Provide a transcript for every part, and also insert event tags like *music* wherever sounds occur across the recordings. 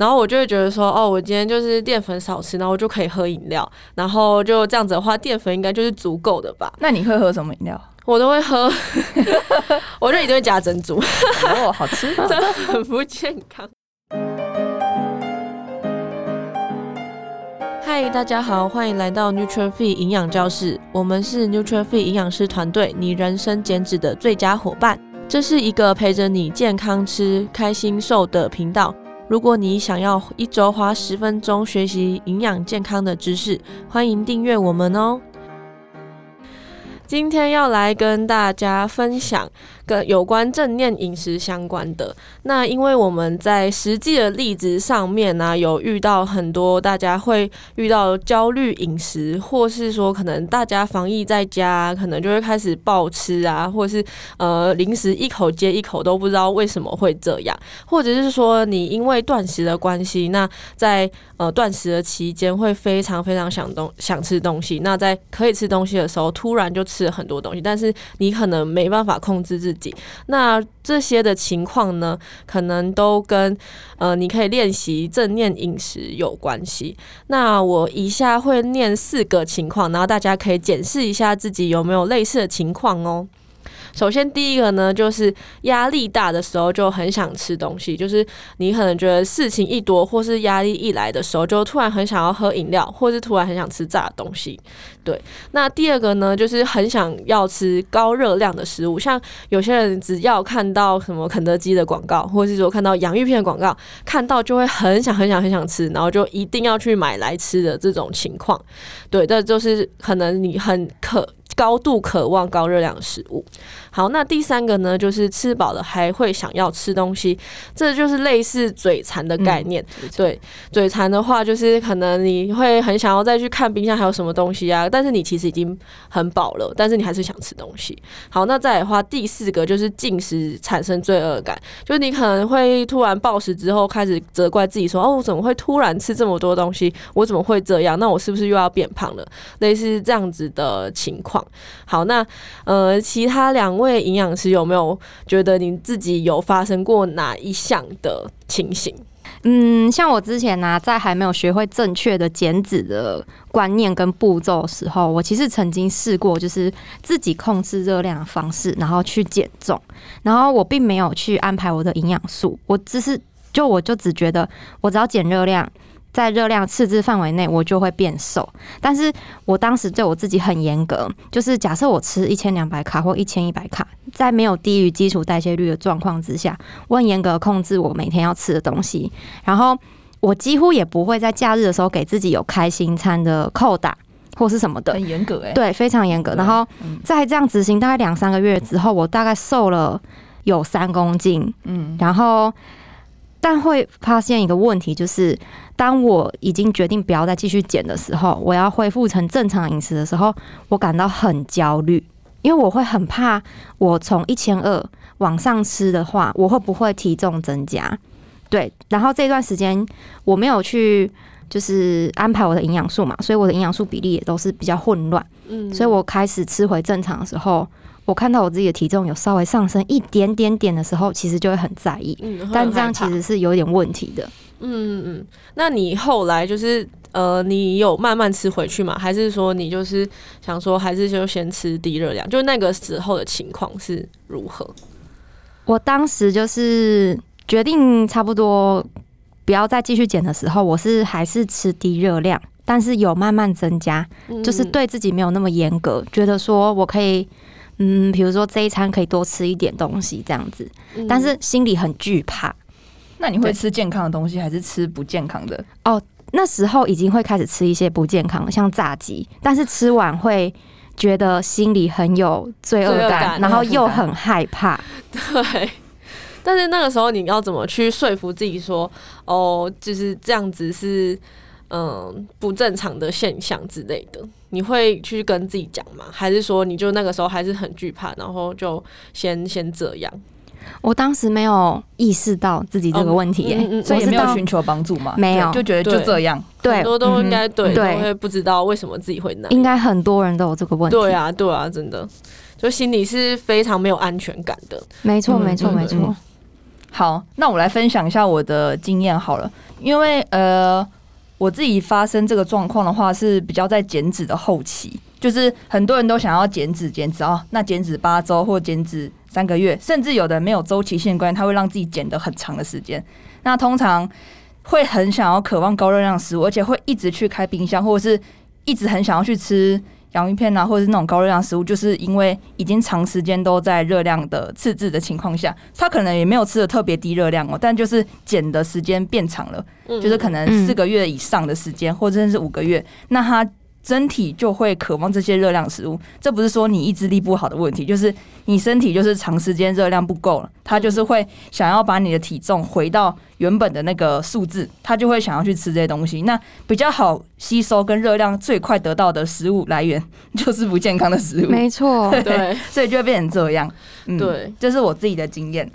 然后我就会觉得说，哦，我今天就是淀粉少吃，然后我就可以喝饮料，然后就这样子的话，淀粉应该就是足够的吧？那你会喝什么饮料？我都会喝，*laughs* 我就一定会加珍珠。*laughs* 哦，好吃，真的很不健康。嗨，大家好，欢迎来到 Nuture Fit 营养教室，我们是 Nuture Fit 营养师团队，你人生减脂的最佳伙伴。这是一个陪着你健康吃、开心瘦的频道。如果你想要一周花十分钟学习营养健康的知识，欢迎订阅我们哦。今天要来跟大家分享跟有关正念饮食相关的。那因为我们在实际的例子上面呢、有遇到很多大家会遇到焦虑饮食，或是说可能大家防疫在家，可能就会开始暴吃啊，或是呃零食一口接一口都不知道为什么会这样，或者是说你因为断食的关系，那在呃断食的期间会非常非常想东想吃东西，那在可以吃东西的时候突然就吃。了很多东西，但是你可能没办法控制自。那这些的情况呢，可能都跟呃，你可以练习正念饮食有关系。那我以下会念四个情况，然后大家可以检视一下自己有没有类似的情况哦。首先，第一个呢，就是压力大的时候就很想吃东西，就是你可能觉得事情一多，或是压力一来的时候，就突然很想要喝饮料，或是突然很想吃炸东西。对，那第二个呢，就是很想要吃高热量的食物，像有些人只要看到什么肯德基的广告，或是说看到洋芋片的广告，看到就会很想很想很想吃，然后就一定要去买来吃的这种情况。对，这就是可能你很渴。高度渴望高热量的食物。好，那第三个呢，就是吃饱了还会想要吃东西，这就是类似嘴馋的概念。嗯、对，嘴馋的话，就是可能你会很想要再去看冰箱还有什么东西啊，但是你其实已经很饱了，但是你还是想吃东西。好，那再的话，第四个就是进食产生罪恶感，就是你可能会突然暴食之后开始责怪自己说，哦，我怎么会突然吃这么多东西？我怎么会这样？那我是不是又要变胖了？类似这样子的情况。好，那呃，其他两位营养师有没有觉得你自己有发生过哪一项的情形？嗯，像我之前呢、在还没有学会正确的减脂的观念跟步骤的时候，我其实曾经试过，就是自己控制热量的方式，然后去减重，然后我并没有去安排我的营养素，我只是就我就只觉得，我只要减热量。在热量赤字范围内，我就会变瘦。但是我当时对我自己很严格，就是假设我吃一千两百卡或一千一百卡，在没有低于基础代谢率的状况之下，我很严格控制我每天要吃的东西。然后我几乎也不会在假日的时候给自己有开心餐的扣打或是什么的，很严格哎，对，非常严格。然后在这样执行大概两三个月之后，我大概瘦了有三公斤，嗯，然后。但会发现一个问题，就是当我已经决定不要再继续减的时候，我要恢复成正常饮食的时候，我感到很焦虑，因为我会很怕，我从一千二往上吃的话，我会不会体重增加？对，然后这段时间我没有去就是安排我的营养素嘛，所以我的营养素比例也都是比较混乱。嗯，所以我开始吃回正常的时候。我看到我自己的体重有稍微上升一点点点的时候，其实就会很在意。嗯，但这样其实是有点问题的。嗯嗯，那你后来就是呃，你有慢慢吃回去吗？还是说你就是想说，还是就先吃低热量？就那个时候的情况是如何？我当时就是决定差不多不要再继续减的时候，我是还是吃低热量，但是有慢慢增加，就是对自己没有那么严格，觉得说我可以。嗯，比如说这一餐可以多吃一点东西这样子，但是心里很惧怕。那你会吃健康的东西，还是吃不健康的？哦，那时候已经会开始吃一些不健康的，像炸鸡，但是吃完会觉得心里很有罪恶感，然后又很害怕。*laughs* 对，但是那个时候你要怎么去说服自己说，哦，就是这样子是嗯不正常的现象之类的？你会去跟自己讲吗？还是说你就那个时候还是很惧怕，然后就先先这样？我当时没有意识到自己这个问题耶、欸，嗯嗯嗯、所以也没有寻求帮助嘛？没有，就觉得就这样。对，很多都应该对，对都会不知道为什么自己会那样。应该很多人都有这个问题。对啊，对啊，真的，就心里是非常没有安全感的。没错，没错，没错。好，那我来分享一下我的经验好了，因为呃，我自己发生这个状况的话是比较在减脂的后期，就是很多人都想要减脂减脂哦，那减脂八周或减脂三个月，甚至有的没有周期性关系，他会让自己减的很长的时间。那通常会很想要渴望高热量食物，而且会一直去开冰箱，或者是一直很想要去吃。洋芋片啊，或者是那种高热量食物，就是因为已经长时间都在热量的赤字的情况下，他可能也没有吃的特别低热量哦，但就是减的时间变长了，就是可能四个月以上的时间，或者是五个月，那他。身体就会渴望这些热量食物，这不是说你意志力不好的问题，就是你身体就是长时间热量不够了，它就是会想要把你的体重回到原本的那个数字，它就会想要去吃这些东西。那比较好吸收跟热量最快得到的食物来源，就是不健康的食物。没错，*laughs* 对，所以就会变成这样。嗯，对，这是我自己的经验。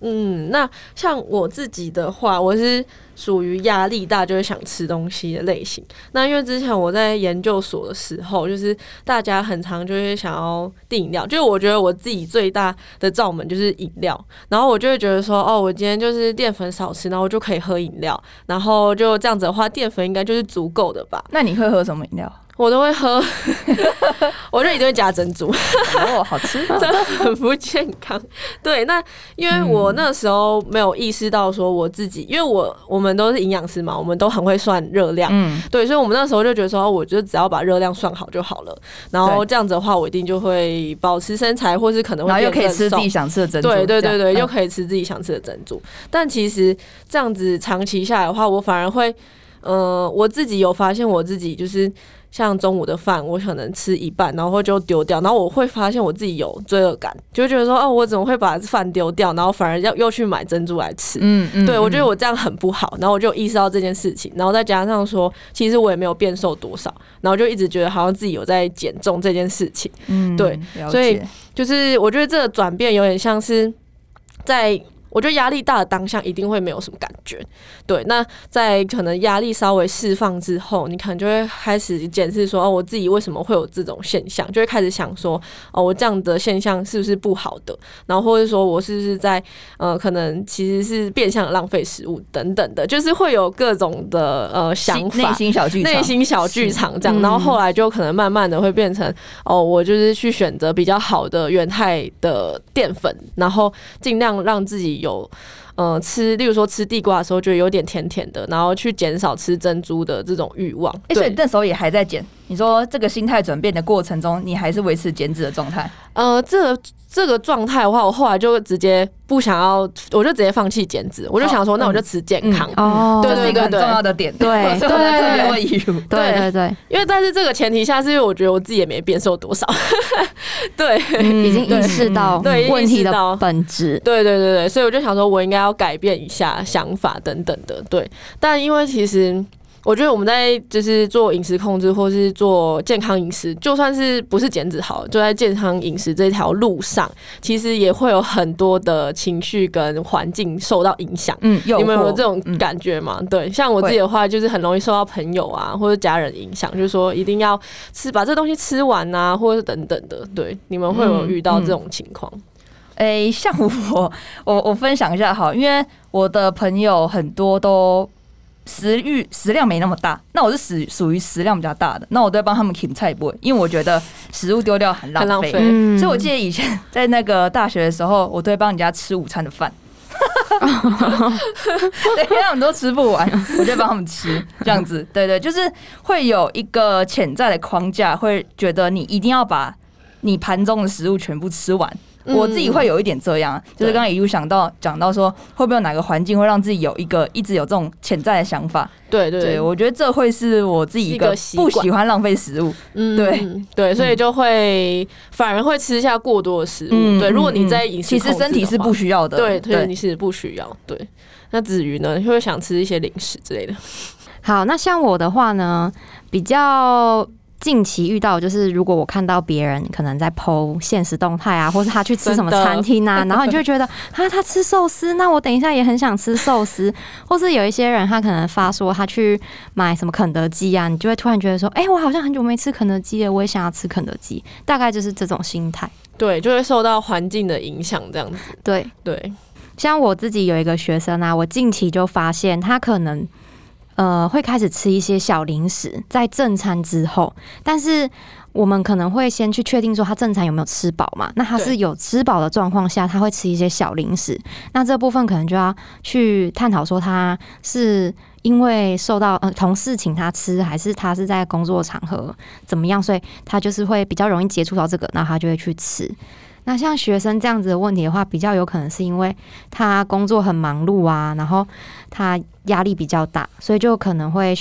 嗯，那像我自己的话，我是属于压力大就会想吃东西的类型。那因为之前我在研究所的时候，就是大家很常就会想要订饮料，就是我觉得我自己最大的罩门就是饮料，然后我就会觉得说，哦，我今天就是淀粉少吃，然后就可以喝饮料，然后就这样子的话，淀粉应该就是足够的吧？那你会喝什么饮料？我都会喝，*laughs* 我就一定会加珍珠。哦，好吃，*laughs* 真的很不健康。对，那因为我那时候没有意识到说我自己，因为我我们都是营养师嘛，我们都很会算热量。嗯，对，所以我们那时候就觉得说，我就只要把热量算好就好了。然后这样子的话，我一定就会保持身材，或是可能会又可以吃自己想吃的珍珠。对对对对，又可以吃自己想吃的珍珠。但其实这样子长期下来的话，我反而会，呃，我自己有发现我自己就是。像中午的饭，我可能吃一半，然后就丢掉，然后我会发现我自己有罪恶感，就会觉得说，哦，我怎么会把饭丢掉，然后反而要又去买珍珠来吃？嗯嗯，对，我觉得我这样很不好，然后我就意识到这件事情，然后再加上说，其实我也没有变瘦多少，然后就一直觉得好像自己有在减重这件事情。嗯，对，所以就是我觉得这个转变有点像是在。我觉得压力大的当下一定会没有什么感觉，对。那在可能压力稍微释放之后，你可能就会开始检视说，哦，我自己为什么会有这种现象？就会开始想说，哦，我这样的现象是不是不好的？然后或者说我是不是在呃，可能其实是变相浪费食物等等的，就是会有各种的呃想法，内心小剧场，内心小剧场这样。然后后来就可能慢慢的会变成，哦，我就是去选择比较好的原态的淀粉，然后尽量让自己。有，呃，吃，例如说吃地瓜的时候，觉得有点甜甜的，然后去减少吃珍珠的这种欲望。哎、欸，所以那时候也还在减。你说这个心态转变的过程中，你还是维持减脂的状态？呃，这个、这个状态的话，我后来就直接不想要，我就直接放弃减脂，我就想说，那我就吃健康。哦，对对对，很重要的点。对 *laughs* 对对对对对，因为但是这个前提下，是因为我觉得我自己也没变瘦多少。*laughs* 对、嗯，已经意识到问题的本质。对对对对，所以我就想说，我应该要改变一下想法等等的。对，但因为其实。我觉得我们在就是做饮食控制，或是做健康饮食，就算是不是减脂好，就在健康饮食这条路上，其实也会有很多的情绪跟环境受到影响。嗯，有你们有这种感觉吗？嗯、对，像我自己的话，就是很容易受到朋友啊或者家人影响，就是说一定要吃把这东西吃完啊，或者是等等的。对，你们会有遇到这种情况？诶、嗯嗯欸，像我，*laughs* 我我分享一下哈，因为我的朋友很多都。食欲食量没那么大，那我是属属于食量比较大的，那我都会帮他们啃菜不？因为我觉得食物丢掉很浪费，所以我记得以前在那个大学的时候，我都会帮人家吃午餐的饭，*laughs* 对，因为他们都吃不完，我就帮他们吃这样子，对对，就是会有一个潜在的框架，会觉得你一定要把你盘中的食物全部吃完。我自己会有一点这样，就是刚刚一路想到讲到说，会不会有哪个环境会让自己有一个一直有这种潜在的想法？对对，对，我觉得这会是我自己一个不喜欢浪费食物。嗯，对对，所以就会反而会吃下过多的食物。对，如果你在饮食，其实身体是不需要的。对对，你是不需要。对，那至于呢，会想吃一些零食之类的？*laughs* 好，那像我的话呢，比较。近期遇到就是，如果我看到别人可能在剖现实动态啊，或是他去吃什么餐厅啊，然后你就会觉得啊，他吃寿司，那我等一下也很想吃寿司。或是有一些人他可能发说他去买什么肯德基啊，你就会突然觉得说，哎、欸，我好像很久没吃肯德基了，我也想要吃肯德基。大概就是这种心态。对，就会受到环境的影响，这样子。对对。像我自己有一个学生啊，我近期就发现他可能呃会开始吃一些小零食，在正餐之后，但是我们可能会先去确定说他正餐有没有吃饱嘛？那他是有吃饱的状况下，他会吃一些小零食，那这部分可能就要去探讨说他是。因为受到呃同事请他吃，还是他是在工作场合怎么样，所以他就是会比较容易接触到这个，那他就会去吃。那像学生这样子的问题的话，比较有可能是因为他工作很忙碌啊，然后他压力比较大，所以就可能会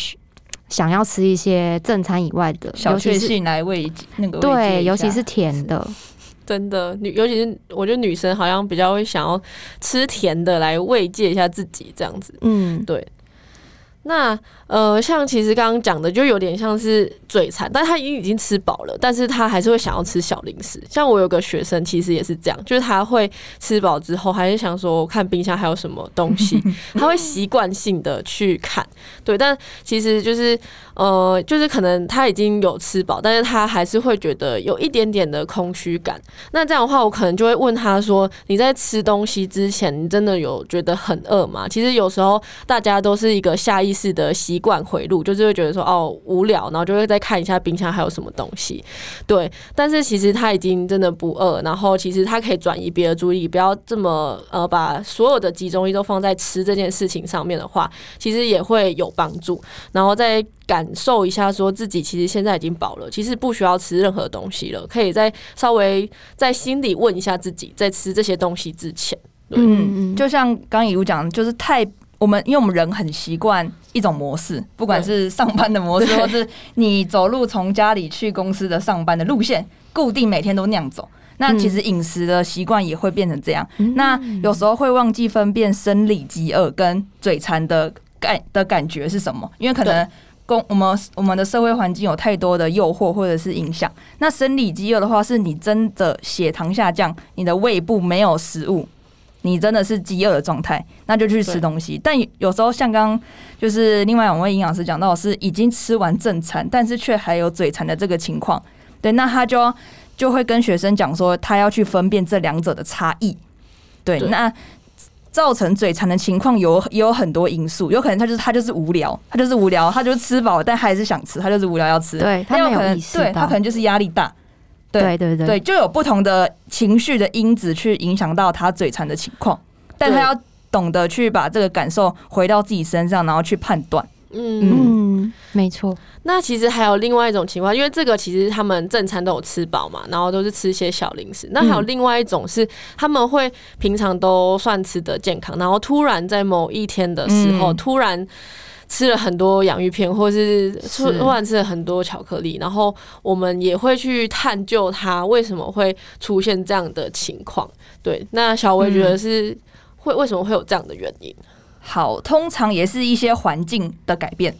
想要吃一些正餐以外的小确幸来慰那个对，尤其是甜的，真的女，尤其是我觉得女生好像比较会想要吃甜的来慰藉一下自己这样子，嗯，对。那呃，像其实刚刚讲的，就有点像是嘴馋，但他已经已经吃饱了，但是他还是会想要吃小零食。像我有个学生，其实也是这样，就是他会吃饱之后，还是想说看冰箱还有什么东西，他会习惯性的去看。对，但其实就是呃，就是可能他已经有吃饱，但是他还是会觉得有一点点的空虚感。那这样的话，我可能就会问他说：“你在吃东西之前，你真的有觉得很饿吗？”其实有时候大家都是一个下意识。的习惯回路，就是会觉得说哦无聊，然后就会再看一下冰箱还有什么东西，对。但是其实他已经真的不饿，然后其实他可以转移别的注意，不要这么呃把所有的集中力都放在吃这件事情上面的话，其实也会有帮助。然后再感受一下，说自己其实现在已经饱了，其实不需要吃任何东西了，可以再稍微在心里问一下自己，在吃这些东西之前，嗯，就像刚刚以如讲，就是太。我们因为我们人很习惯一种模式，不管是上班的模式，*laughs* 或是你走路从家里去公司的上班的路线，固定每天都那样走。那其实饮食的习惯也会变成这样。那有时候会忘记分辨生理饥饿跟嘴馋的感的感觉是什么，因为可能公我们我们的社会环境有太多的诱惑或者是影响。那生理饥饿的话，是你真的血糖下降，你的胃部没有食物。你真的是饥饿的状态，那就去吃东西。但有时候像刚刚就是另外两位营养师讲到是已经吃完正餐，但是却还有嘴馋的这个情况，对，那他就就会跟学生讲说，他要去分辨这两者的差异。对，那造成嘴馋的情况有也有很多因素，有可能他就是他就是无聊，他就是无聊，他就是吃饱，但还是想吃，他就是无聊要吃。对，他有可能对他可能就是压力大。对对对，对，就有不同的情绪的因子去影响到他嘴馋的情况，但他要懂得去把这个感受回到自己身上，然后去判断。嗯嗯，没错。那其实还有另外一种情况，因为这个其实他们正餐都有吃饱嘛，然后都是吃一些小零食。那还有另外一种是他们会平常都算吃得健康，然后突然在某一天的时候，突然。吃了很多洋芋片，或是突然吃了很多巧克力，然后我们也会去探究它为什么会出现这样的情况。对，那小薇觉得是会为什么会有这样的原因？好，通常也是一些环境的改变。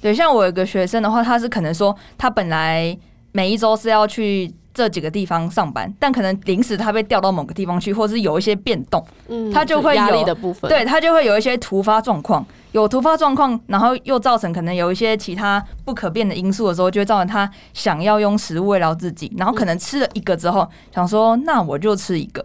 对，像我有个学生的话，他是可能说他本来每一周是要去。这几个地方上班，但可能临时他被调到某个地方去，或是有一些变动，嗯，他就会有压力的部分，对，他就会有一些突发状况，有突发状况，然后又造成可能有一些其他不可变的因素的时候，就会造成他想要用食物慰劳自己，然后可能吃了一个之后，想说那我就吃一个，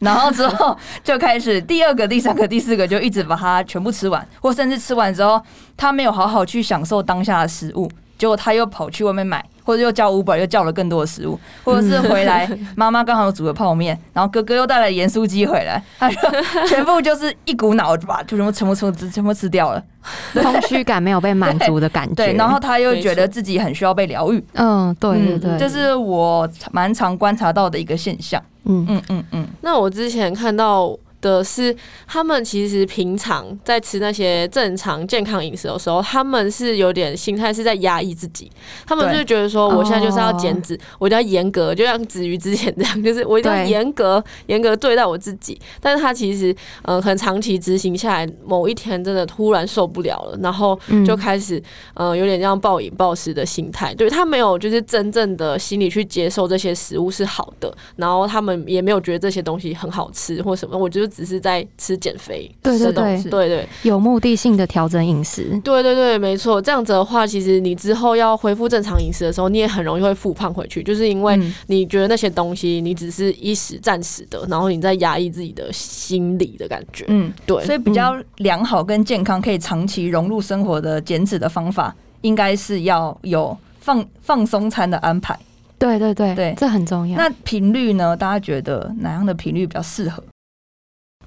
然后之后 *laughs* 就开始第二个、第三个、第四个，就一直把它全部吃完，或甚至吃完之后，他没有好好去享受当下的食物，结果他又跑去外面买。或者又叫 Uber，又叫了更多的食物，或者是回来妈妈刚好煮了泡面，然后哥哥又带了盐酥鸡回来，他说 *laughs* 全部就是一股脑就把就全部全部全部全部吃掉了，空虚感没有被满足的感觉然后他又觉得自己很需要被疗愈。嗯，对对对，这是我蛮常观察到的一个现象。嗯嗯嗯嗯。那我之前看到。的是，他们其实平常在吃那些正常健康饮食的时候，他们是有点心态是在压抑自己。他们就觉得说，我现在就是要减脂，我一定要严格，就像子瑜之前这样，就是我一定要严格严格对待我自己。但是他其实，嗯，可能长期执行下来，某一天真的突然受不了了，然后就开始，嗯，有点像暴饮暴食的心态。对，他没有就是真正的心理去接受这些食物是好的，然后他们也没有觉得这些东西很好吃或什么。我觉得。只是在吃减肥，对对对对对，有目的性的调整饮食，对对对，没错。这样子的话，其实你之后要恢复正常饮食的时候，你也很容易会复胖回去，就是因为你觉得那些东西你只是一时暂时的，然后你在压抑自己的心理的感觉。嗯，对。所以比较良好跟健康，可以长期融入生活的减脂的方法，应该是要有放放松餐的安排。对对对对，这很重要。那频率呢？大家觉得哪样的频率比较适合？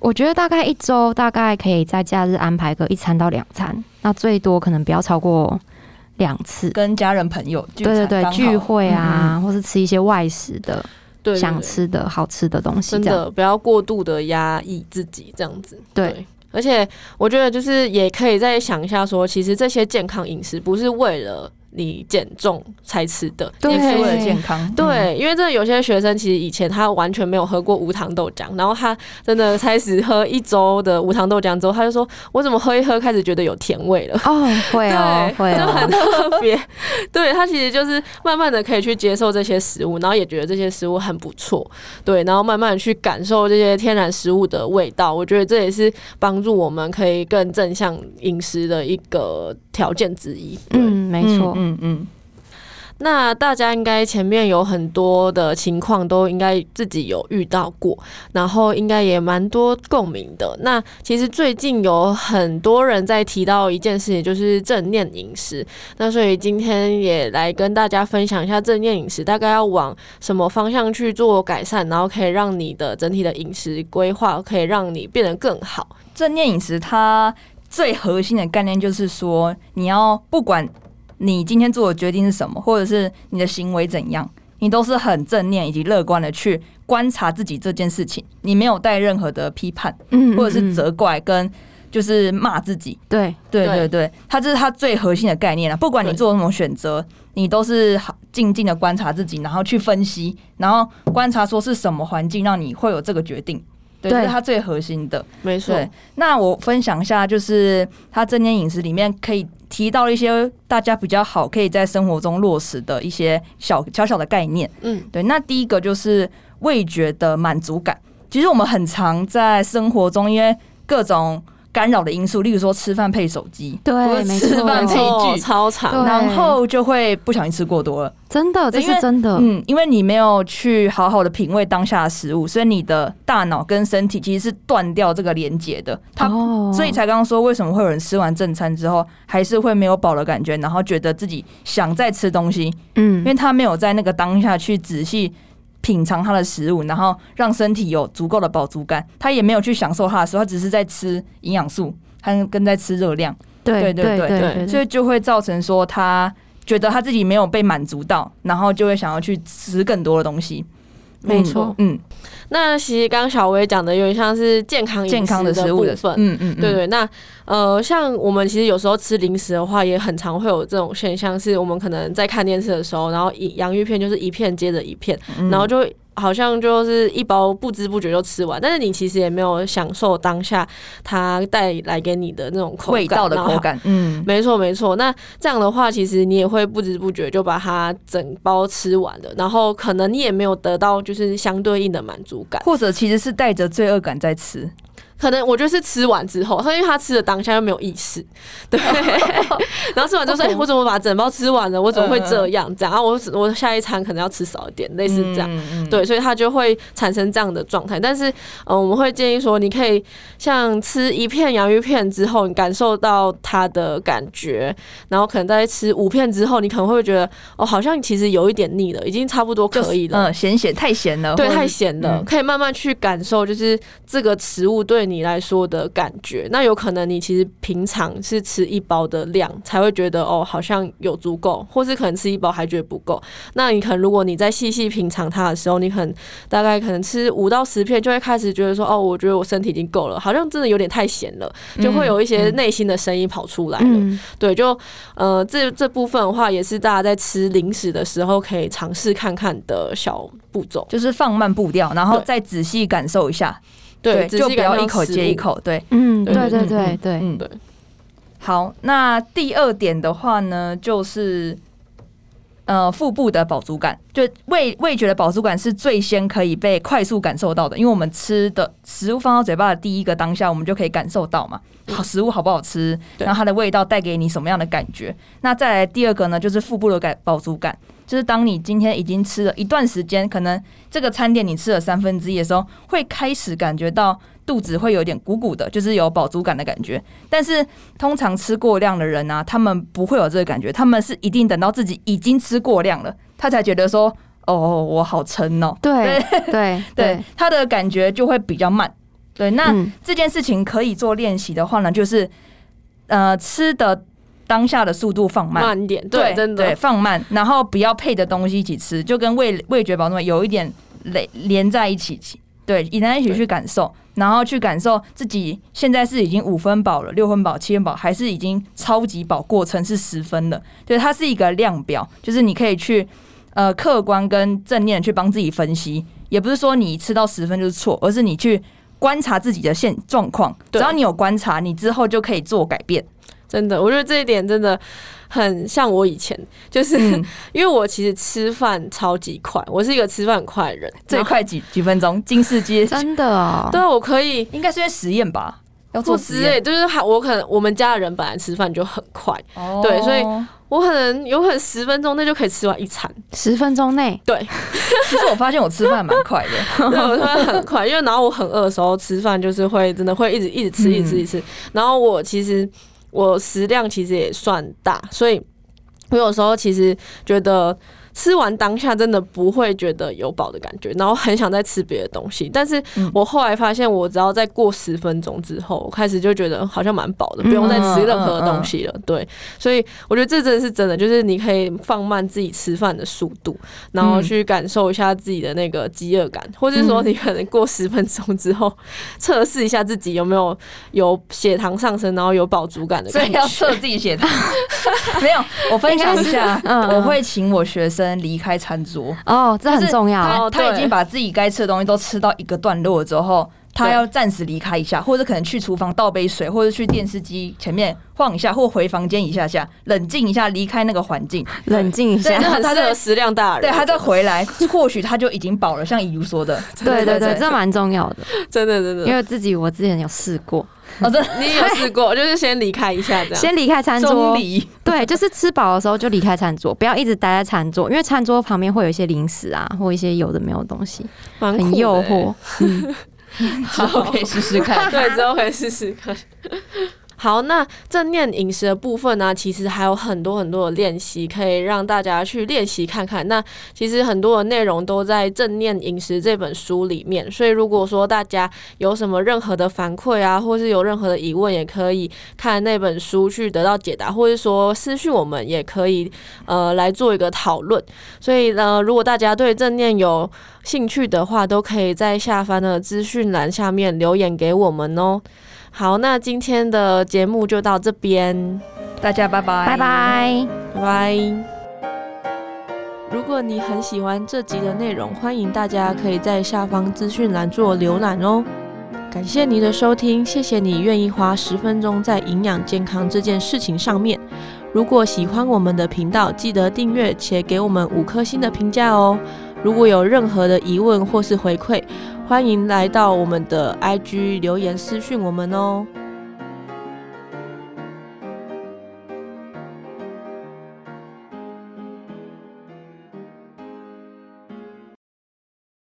我觉得大概一周大概可以在假日安排个一餐到两餐，那最多可能不要超过两次。跟家人朋友对对对聚会啊，或是吃一些外食的，对，对，对想吃的好吃的东西，真的不要过度的压抑自己，这样子对。对，而且我觉得就是也可以再想一下说，说其实这些健康饮食不是为了。你减重才吃的，也，是为了健康。对，因为这有些学生其实以前他完全没有喝过无糖豆浆，然后他真的开始喝一周的无糖豆浆之后，他就说：“我怎么喝一喝开始觉得有甜味了？”哦，会哦，会哦，就很特别。对，他其实就是慢慢的可以去接受这些食物，然后也觉得这些食物很不错。对，然后慢慢的去感受这些天然食物的味道。我觉得这也是帮助我们可以更正向饮食的一个条件之一。嗯，没错。嗯嗯，那大家应该前面有很多的情况都应该自己有遇到过，然后应该也蛮多共鸣的。那其实最近有很多人在提到一件事情，就是正念饮食。那所以今天也来跟大家分享一下正念饮食大概要往什么方向去做改善，然后可以让你的整体的饮食规划可以让你变得更好。正念饮食它最核心的概念就是说，你要不管。你今天做的决定是什么，或者是你的行为怎样，你都是很正念以及乐观的去观察自己这件事情，你没有带任何的批判，嗯，或者是责怪跟就是骂自己，对对对对，它这是它最核心的概念了。不管你做什么选择，你都是好静静的观察自己，然后去分析，然后观察说是什么环境让你会有这个决定。对，这是它最核心的，没错。那我分享一下，就是它正念饮食里面可以提到一些大家比较好可以在生活中落实的一些小小小的概念。嗯，对。那第一个就是味觉的满足感。其实我们很常在生活中，因为各种。干扰的因素，例如说吃饭配手机，对，吃饭配剧超长，然后就会不小心吃过多了。真的，这是真的。嗯，因为你没有去好好的品味当下的食物，所以你的大脑跟身体其实是断掉这个连接的。它，所以才刚刚说，为什么会有人吃完正餐之后还是会没有饱的感觉，然后觉得自己想再吃东西。嗯，因为他没有在那个当下去仔细。品尝它的食物，然后让身体有足够的饱足感。他也没有去享受它的食物，他只是在吃营养素，他跟在吃热量。对对对对，所以就会造成说他觉得他自己没有被满足到，然后就会想要去吃更多的东西。没错，嗯，那其实刚刚小薇讲的有点像是健康健康的食物的部分，嗯嗯，对对。那呃，像我们其实有时候吃零食的话，也很常会有这种现象，是我们可能在看电视的时候，然后洋芋片就是一片接着一片，然后就。好像就是一包不知不觉就吃完，但是你其实也没有享受当下它带来给你的那种口感味道的口感。嗯，没错没错。那这样的话，其实你也会不知不觉就把它整包吃完了，然后可能你也没有得到就是相对应的满足感，或者其实是带着罪恶感在吃。可能我觉得是吃完之后，他因为他吃的当下又没有意识，对，*laughs* 然后吃完就说：“哎，我怎么把整包吃完了？我怎么会这样？这样啊，我我下一餐可能要吃少一点，类似这样，对，所以他就会产生这样的状态。但是，嗯，我们会建议说，你可以像吃一片洋芋片之后，你感受到它的感觉，然后可能在吃五片之后，你可能会觉得哦，好像其实有一点腻了，已经差不多可以了。嗯，咸咸太咸了，对，太咸了，可以慢慢去感受，就是这个食物对。你来说的感觉，那有可能你其实平常是吃一包的量才会觉得哦，好像有足够，或是可能吃一包还觉得不够。那你可能如果你在细细品尝它的时候，你可能大概可能吃五到十片，就会开始觉得说哦，我觉得我身体已经够了，好像真的有点太咸了，就会有一些内心的声音跑出来了。嗯嗯、对，就呃这这部分的话，也是大家在吃零食的时候可以尝试看看的小步骤，就是放慢步调，然后再仔细感受一下。对，就不要一口接一口。对，嗯，对对对对，嗯对。好，那第二点的话呢，就是，呃腹部的饱足感，就味味觉的饱足感是最先可以被快速感受到的，因为我们吃的食物放到嘴巴的第一个当下，我们就可以感受到嘛，好食物好不好吃，然后它的味道带给你什么样的感觉。那再来第二个呢，就是腹部的感饱足感，就是当你今天已经吃了一段时间，可能这个餐点你吃了三分之一的时候，会开始感觉到。肚子会有点鼓鼓的，就是有饱足感的感觉。但是通常吃过量的人呢、啊，他们不会有这个感觉，他们是一定等到自己已经吃过量了，他才觉得说：“哦，我好撑哦。”对 *laughs* 对对，他的感觉就会比较慢。对，那这件事情可以做练习的话呢，就是呃，吃的当下的速度放慢，慢点，对，对真的对，放慢，然后不要配的东西一起吃，就跟味味觉饱足感有一点连连在一起。对，以人一起去感受，然后去感受自己现在是已经五分饱了、六分饱、七分饱，还是已经超级饱，过程是十分的。对，它是一个量表，就是你可以去呃客观跟正念去帮自己分析，也不是说你吃到十分就是错，而是你去观察自己的现状况。只要你有观察，你之后就可以做改变。真的，我觉得这一点真的很像我以前，就是、嗯、*laughs* 因为我其实吃饭超级快，我是一个吃饭很快的人，*laughs* 最快几几分钟，*laughs* 金世街真的啊、哦，对，我可以，应该是因为实验吧，要做实验，就是我可能我们家的人本来吃饭就很快，哦、对，所以我可能有可能十分钟内就可以吃完一餐，十分钟内，对，其实我发现我吃饭蛮快的，对，我吃饭很快，因为然后我很饿的时候吃饭就是会真的会一直一直吃，一直吃，一直吃，嗯、然后我其实。我食量其实也算大，所以我有时候其实觉得。吃完当下真的不会觉得有饱的感觉，然后很想再吃别的东西。但是我后来发现，我只要再过十分钟之后，我开始就觉得好像蛮饱的，不用再吃任何东西了。对，所以我觉得这真的是真的，就是你可以放慢自己吃饭的速度，然后去感受一下自己的那个饥饿感，或者说你可能过十分钟之后测试一下自己有没有有血糖上升，然后有饱足感的感觉。所以要测自己血糖？*laughs* 没有，我分享一下，我会请我学生。离开餐桌哦，这很重要。他他已经把自己该吃的东西都吃到一个段落之后，他要暂时离开一下，或者可能去厨房倒杯水，或者去电视机前面晃一下，或回房间一下下，冷静一下，离开那个环境，冷静一下。他这个食量大，对，他再回来，或许他就已经饱了。像乙如说的，*laughs* 对对对，这蛮重要的，真的真的，因为自己我之前有试过。哦，真的，*laughs* 你有试过，就是先离开一下，这样。先离开餐桌，对，就是吃饱的时候就离开餐桌，不要一直待在餐桌，因为餐桌旁边会有一些零食啊，或一些有的没有的东西，很诱惑。嗯，*laughs* *laughs* 好，可以试试看，*laughs* 对，之后可以试试看。好，那正念饮食的部分呢，其实还有很多很多的练习可以让大家去练习看看。那其实很多的内容都在《正念饮食》这本书里面，所以如果说大家有什么任何的反馈啊，或是有任何的疑问，也可以看那本书去得到解答，或者说私讯我们也可以呃来做一个讨论。所以呢，如果大家对正念有兴趣的话，都可以在下方的资讯栏下面留言给我们哦。好，那今天的节目就到这边，大家拜拜，拜拜，拜拜。如果你很喜欢这集的内容，欢迎大家可以在下方资讯栏做浏览哦。感谢您的收听，谢谢你愿意花十分钟在营养健康这件事情上面。如果喜欢我们的频道，记得订阅且给我们五颗星的评价哦。如果有任何的疑问或是回馈，欢迎来到我们的 IG 留言私讯我们哦。